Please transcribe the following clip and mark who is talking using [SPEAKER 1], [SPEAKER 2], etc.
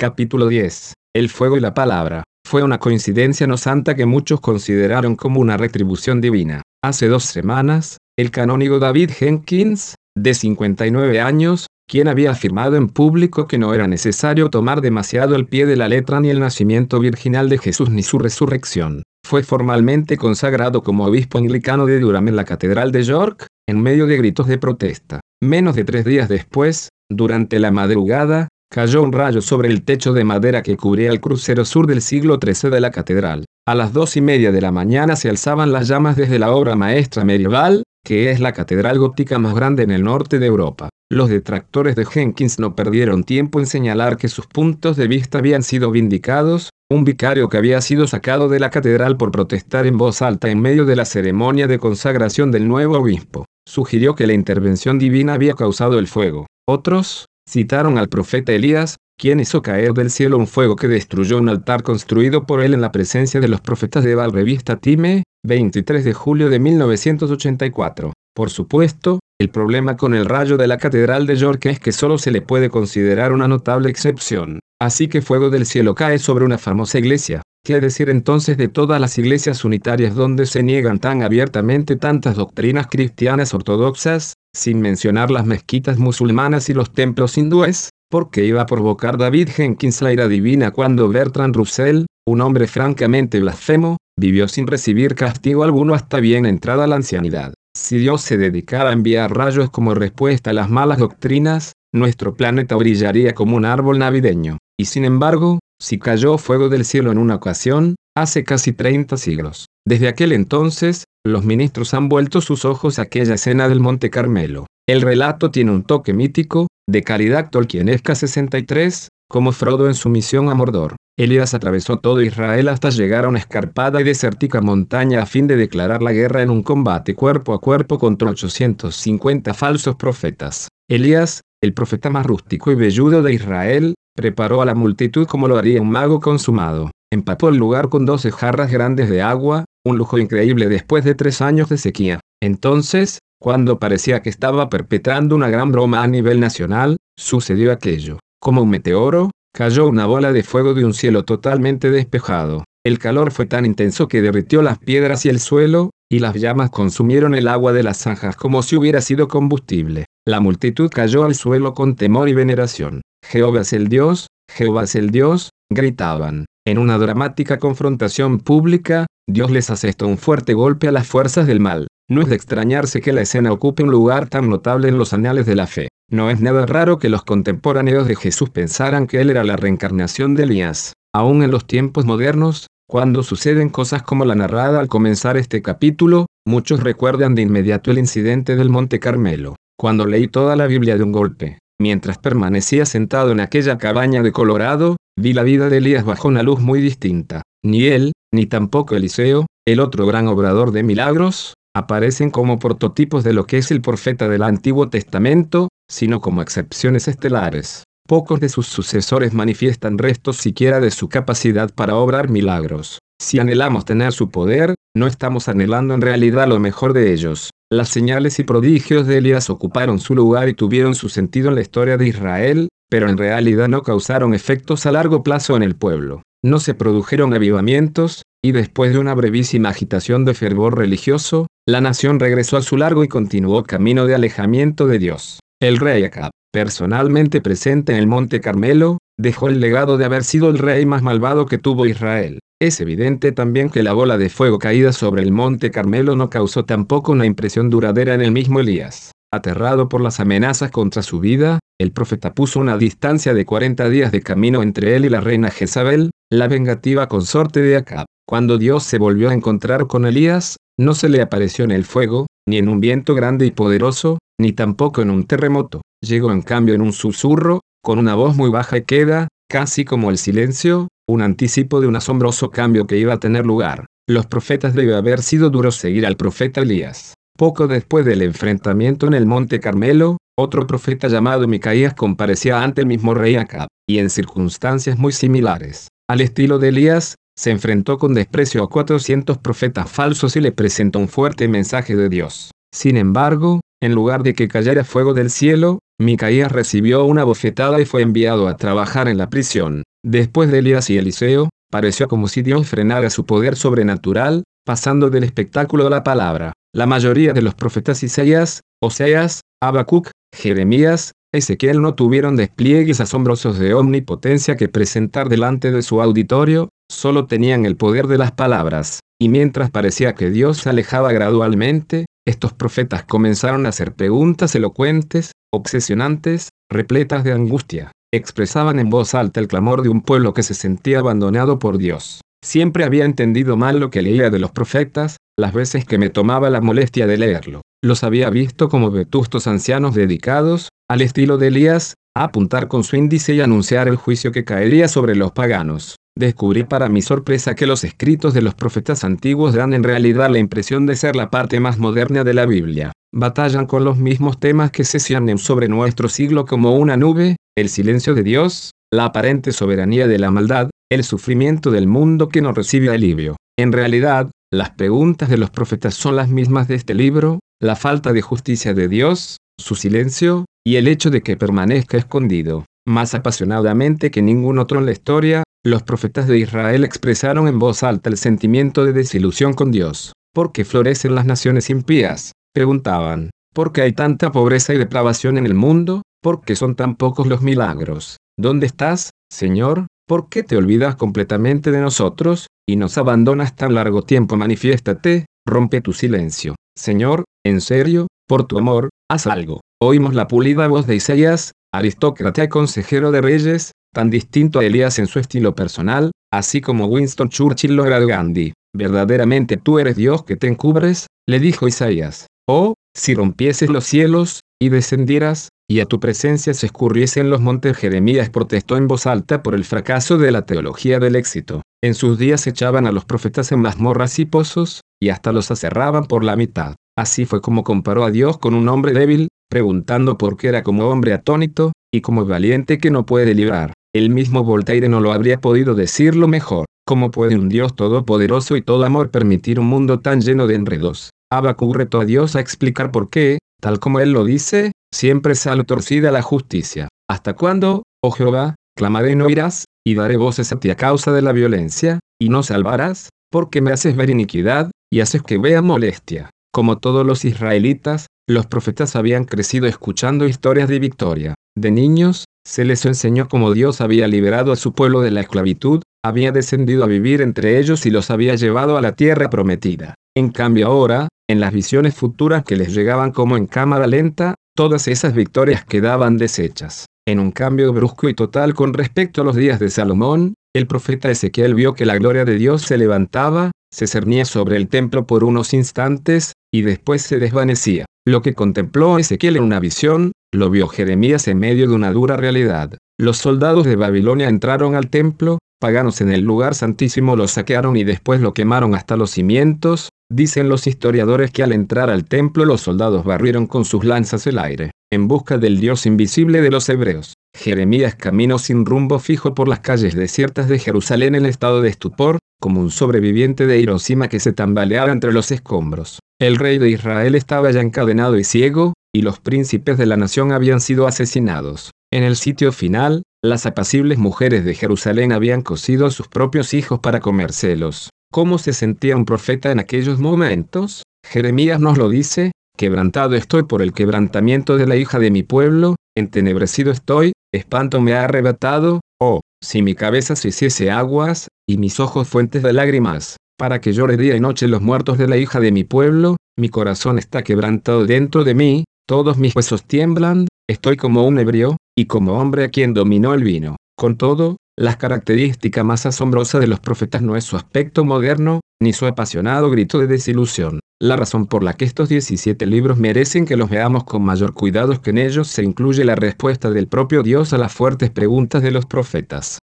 [SPEAKER 1] Capítulo 10. El fuego y la palabra. Fue una coincidencia no santa que muchos consideraron como una retribución divina. Hace dos semanas, el canónigo David Jenkins, de 59 años, quien había afirmado en público que no era necesario tomar demasiado el pie de la letra ni el nacimiento virginal de Jesús ni su resurrección, fue formalmente consagrado como obispo anglicano de Durham en la Catedral de York, en medio de gritos de protesta. Menos de tres días después, durante la madrugada, Cayó un rayo sobre el techo de madera que cubría el crucero sur del siglo XIII de la catedral. A las dos y media de la mañana se alzaban las llamas desde la obra maestra medieval, que es la catedral gótica más grande en el norte de Europa. Los detractores de Jenkins no perdieron tiempo en señalar que sus puntos de vista habían sido vindicados, un vicario que había sido sacado de la catedral por protestar en voz alta en medio de la ceremonia de consagración del nuevo obispo, sugirió que la intervención divina había causado el fuego. Otros, Citaron al profeta Elías, quien hizo caer del cielo un fuego que destruyó un altar construido por él en la presencia de los profetas de Val Revista Time, 23 de julio de 1984. Por supuesto, el problema con el rayo de la Catedral de York es que solo se le puede considerar una notable excepción. Así que fuego del cielo cae sobre una famosa iglesia. ¿Qué decir entonces de todas las iglesias unitarias donde se niegan tan abiertamente tantas doctrinas cristianas ortodoxas? sin mencionar las mezquitas musulmanas y los templos hindúes, porque iba a provocar David Jenkins la ira divina cuando Bertrand Russell, un hombre francamente blasfemo, vivió sin recibir castigo alguno hasta bien entrada la ancianidad. Si Dios se dedicara a enviar rayos como respuesta a las malas doctrinas, nuestro planeta brillaría como un árbol navideño. Y sin embargo, si cayó fuego del cielo en una ocasión, hace casi 30 siglos. Desde aquel entonces, los ministros han vuelto sus ojos a aquella escena del Monte Carmelo. El relato tiene un toque mítico, de caridad tolkienesca 63, como Frodo en su misión a Mordor. Elías atravesó todo Israel hasta llegar a una escarpada y desértica montaña a fin de declarar la guerra en un combate cuerpo a cuerpo contra 850 falsos profetas. Elías, el profeta más rústico y velludo de Israel, preparó a la multitud como lo haría un mago consumado. Empapó el lugar con doce jarras grandes de agua, un lujo increíble después de tres años de sequía. Entonces, cuando parecía que estaba perpetrando una gran broma a nivel nacional, sucedió aquello. Como un meteoro, cayó una bola de fuego de un cielo totalmente despejado. El calor fue tan intenso que derritió las piedras y el suelo, y las llamas consumieron el agua de las zanjas como si hubiera sido combustible. La multitud cayó al suelo con temor y veneración. Jehová es el Dios, Jehová es el Dios, gritaban. En una dramática confrontación pública, Dios les asestó un fuerte golpe a las fuerzas del mal. No es de extrañarse que la escena ocupe un lugar tan notable en los anales de la fe. No es nada raro que los contemporáneos de Jesús pensaran que él era la reencarnación de Elías. Aún en los tiempos modernos, cuando suceden cosas como la narrada al comenzar este capítulo, muchos recuerdan de inmediato el incidente del Monte Carmelo. Cuando leí toda la Biblia de un golpe, mientras permanecía sentado en aquella cabaña de Colorado, Vi la vida de Elías bajo una luz muy distinta. Ni él, ni tampoco Eliseo, el otro gran obrador de milagros, aparecen como prototipos de lo que es el profeta del Antiguo Testamento, sino como excepciones estelares. Pocos de sus sucesores manifiestan restos siquiera de su capacidad para obrar milagros. Si anhelamos tener su poder, no estamos anhelando en realidad lo mejor de ellos. Las señales y prodigios de Elías ocuparon su lugar y tuvieron su sentido en la historia de Israel, pero en realidad no causaron efectos a largo plazo en el pueblo. No se produjeron avivamientos, y después de una brevísima agitación de fervor religioso, la nación regresó a su largo y continuó camino de alejamiento de Dios. El rey Acab, personalmente presente en el monte Carmelo, dejó el legado de haber sido el rey más malvado que tuvo Israel. Es evidente también que la bola de fuego caída sobre el monte Carmelo no causó tampoco una impresión duradera en el mismo Elías. Aterrado por las amenazas contra su vida, el profeta puso una distancia de 40 días de camino entre él y la reina Jezabel, la vengativa consorte de Acab. Cuando Dios se volvió a encontrar con Elías, no se le apareció en el fuego, ni en un viento grande y poderoso, ni tampoco en un terremoto. Llegó en cambio en un susurro, con una voz muy baja y queda, casi como el silencio, un anticipo de un asombroso cambio que iba a tener lugar. Los profetas debe haber sido duros seguir al profeta Elías. Poco después del enfrentamiento en el monte Carmelo, otro profeta llamado Micaías comparecía ante el mismo rey Acab, y en circunstancias muy similares. Al estilo de Elías, se enfrentó con desprecio a 400 profetas falsos y le presentó un fuerte mensaje de Dios. Sin embargo, en lugar de que cayera fuego del cielo, Micaías recibió una bofetada y fue enviado a trabajar en la prisión. Después de Elías y Eliseo, pareció como si Dios frenara su poder sobrenatural, pasando del espectáculo a la palabra. La mayoría de los profetas Isaías, Oseas, Habacuc, Jeremías, Ezequiel no tuvieron despliegues asombrosos de omnipotencia que presentar delante de su auditorio, solo tenían el poder de las palabras, y mientras parecía que Dios se alejaba gradualmente, estos profetas comenzaron a hacer preguntas elocuentes, obsesionantes, repletas de angustia. Expresaban en voz alta el clamor de un pueblo que se sentía abandonado por Dios. Siempre había entendido mal lo que leía de los profetas, las veces que me tomaba la molestia de leerlo. Los había visto como vetustos ancianos dedicados, al estilo de Elías, a apuntar con su índice y anunciar el juicio que caería sobre los paganos. Descubrí para mi sorpresa que los escritos de los profetas antiguos dan en realidad la impresión de ser la parte más moderna de la Biblia. Batallan con los mismos temas que se cianen sobre nuestro siglo como una nube, el silencio de Dios, la aparente soberanía de la maldad, el sufrimiento del mundo que no recibe alivio. En realidad, las preguntas de los profetas son las mismas de este libro, la falta de justicia de Dios, su silencio, y el hecho de que permanezca escondido. Más apasionadamente que ningún otro en la historia, los profetas de Israel expresaron en voz alta el sentimiento de desilusión con Dios. ¿Por qué florecen las naciones impías? Preguntaban. ¿Por qué hay tanta pobreza y depravación en el mundo? ¿Por qué son tan pocos los milagros? ¿Dónde estás, Señor? ¿Por qué te olvidas completamente de nosotros, y nos abandonas tan largo tiempo? Manifiéstate, rompe tu silencio. Señor, en serio, por tu amor, haz algo. Oímos la pulida voz de Isaías, aristócrata y consejero de reyes, tan distinto a Elías en su estilo personal, así como Winston Churchill lo era Gandhi. Verdaderamente tú eres Dios que te encubres, le dijo Isaías. Oh, si rompieses los cielos, y descendieras, y a tu presencia se escurriesen los montes. Jeremías protestó en voz alta por el fracaso de la teología del éxito. En sus días echaban a los profetas en mazmorras y pozos, y hasta los aserraban por la mitad. Así fue como comparó a Dios con un hombre débil, preguntando por qué era como hombre atónito, y como valiente que no puede librar. El mismo Voltaire no lo habría podido decirlo mejor. ¿Cómo puede un Dios todopoderoso y todo amor permitir un mundo tan lleno de enredos? Habacuc retó a Dios a explicar por qué, tal como él lo dice, siempre sale torcida la justicia. ¿Hasta cuándo, oh Jehová, clamaré y no irás, y daré voces a ti a causa de la violencia, y no salvarás? Porque me haces ver iniquidad, y haces que vea molestia. Como todos los israelitas, los profetas habían crecido escuchando historias de victoria. De niños, se les enseñó cómo Dios había liberado a su pueblo de la esclavitud, había descendido a vivir entre ellos y los había llevado a la tierra prometida. En cambio ahora, en las visiones futuras que les llegaban como en cámara lenta, todas esas victorias quedaban deshechas. En un cambio brusco y total con respecto a los días de Salomón, el profeta Ezequiel vio que la gloria de Dios se levantaba, se cernía sobre el templo por unos instantes, y después se desvanecía. Lo que contempló Ezequiel en una visión, lo vio Jeremías en medio de una dura realidad. Los soldados de Babilonia entraron al templo, paganos en el lugar santísimo lo saquearon y después lo quemaron hasta los cimientos, Dicen los historiadores que al entrar al templo los soldados barrieron con sus lanzas el aire, en busca del Dios invisible de los hebreos. Jeremías caminó sin rumbo fijo por las calles desiertas de Jerusalén en estado de estupor, como un sobreviviente de Hiroshima que se tambaleaba entre los escombros. El rey de Israel estaba ya encadenado y ciego, y los príncipes de la nación habían sido asesinados. En el sitio final, las apacibles mujeres de Jerusalén habían cocido a sus propios hijos para comérselos. ¿Cómo se sentía un profeta en aquellos momentos? Jeremías nos lo dice, quebrantado estoy por el quebrantamiento de la hija de mi pueblo, entenebrecido estoy, espanto me ha arrebatado, oh, si mi cabeza se hiciese aguas, y mis ojos fuentes de lágrimas, para que llore día y noche los muertos de la hija de mi pueblo, mi corazón está quebrantado dentro de mí, todos mis huesos tiemblan, estoy como un ebrio, y como hombre a quien dominó el vino. Con todo, la característica más asombrosa de los profetas no es su aspecto moderno, ni su apasionado grito de desilusión. La razón por la que estos 17 libros merecen que los veamos con mayor cuidado es que en ellos se incluye la respuesta del propio Dios a las fuertes preguntas de los profetas.